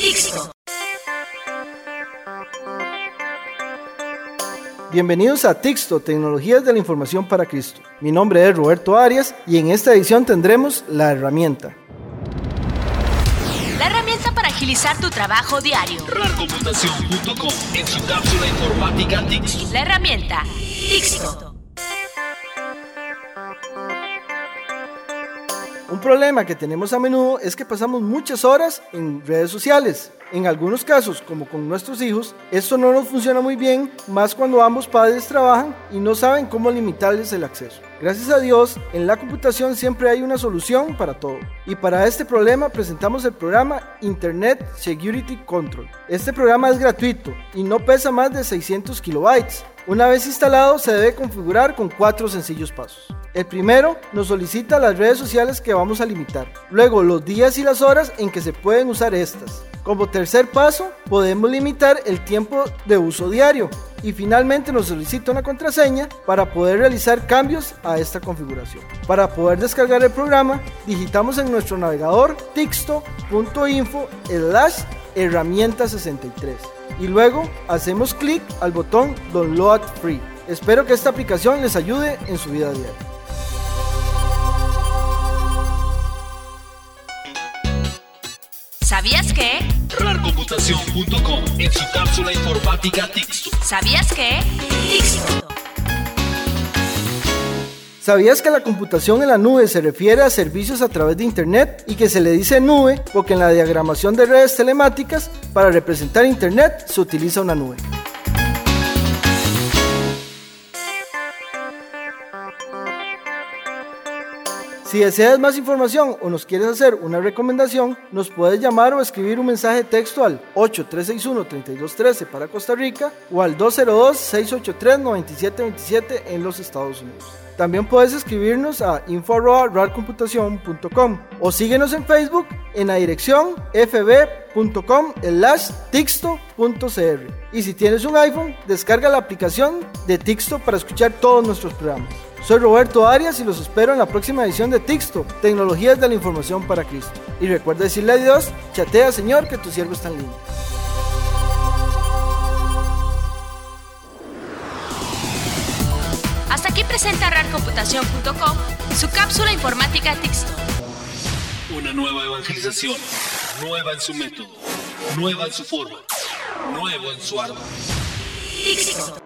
Tixto. Bienvenidos a Tixto, Tecnologías de la Información para Cristo. Mi nombre es Roberto Arias y en esta edición tendremos la herramienta. La herramienta para agilizar tu trabajo diario. RARcomputación.com en su cápsula informática Tix. La herramienta Tixto. Un problema que tenemos a menudo es que pasamos muchas horas en redes sociales. En algunos casos, como con nuestros hijos, esto no nos funciona muy bien, más cuando ambos padres trabajan y no saben cómo limitarles el acceso. Gracias a Dios, en la computación siempre hay una solución para todo. Y para este problema presentamos el programa Internet Security Control. Este programa es gratuito y no pesa más de 600 kilobytes. Una vez instalado se debe configurar con cuatro sencillos pasos. El primero nos solicita las redes sociales que vamos a limitar. Luego los días y las horas en que se pueden usar estas. Como tercer paso, podemos limitar el tiempo de uso diario. Y finalmente nos solicita una contraseña para poder realizar cambios a esta configuración. Para poder descargar el programa, digitamos en nuestro navegador texto.info slash herramienta 63 y luego hacemos clic al botón Download Free. Espero que esta aplicación les ayude en su vida diaria. RARcomputación.com en su cápsula informática Tix. ¿Sabías que? Tixto. ¿Sabías que la computación en la nube se refiere a servicios a través de Internet y que se le dice nube porque en la diagramación de redes telemáticas para representar Internet se utiliza una nube? Si deseas más información o nos quieres hacer una recomendación, nos puedes llamar o escribir un mensaje de texto al 8361-3213 para Costa Rica o al 202-683-9727 en los Estados Unidos. También puedes escribirnos a info.rarcomputación.com o síguenos en Facebook en la dirección fb.com tixto.cr. Y si tienes un iPhone, descarga la aplicación de Tixto para escuchar todos nuestros programas. Soy Roberto Arias y los espero en la próxima edición de Tixto, Tecnologías de la Información para Cristo. Y recuerda decirle a Dios, chatea Señor que tu siervo está en línea. Hasta aquí presenta RARcomputación.com su cápsula informática Tixto. Una nueva evangelización, nueva en su método, nueva en su forma, nuevo en su ardor. Tixto.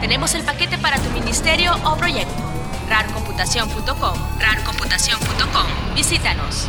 Tenemos el paquete para tu ministerio o proyecto. RARcomputación.com, RARcomputación.com. Visítanos.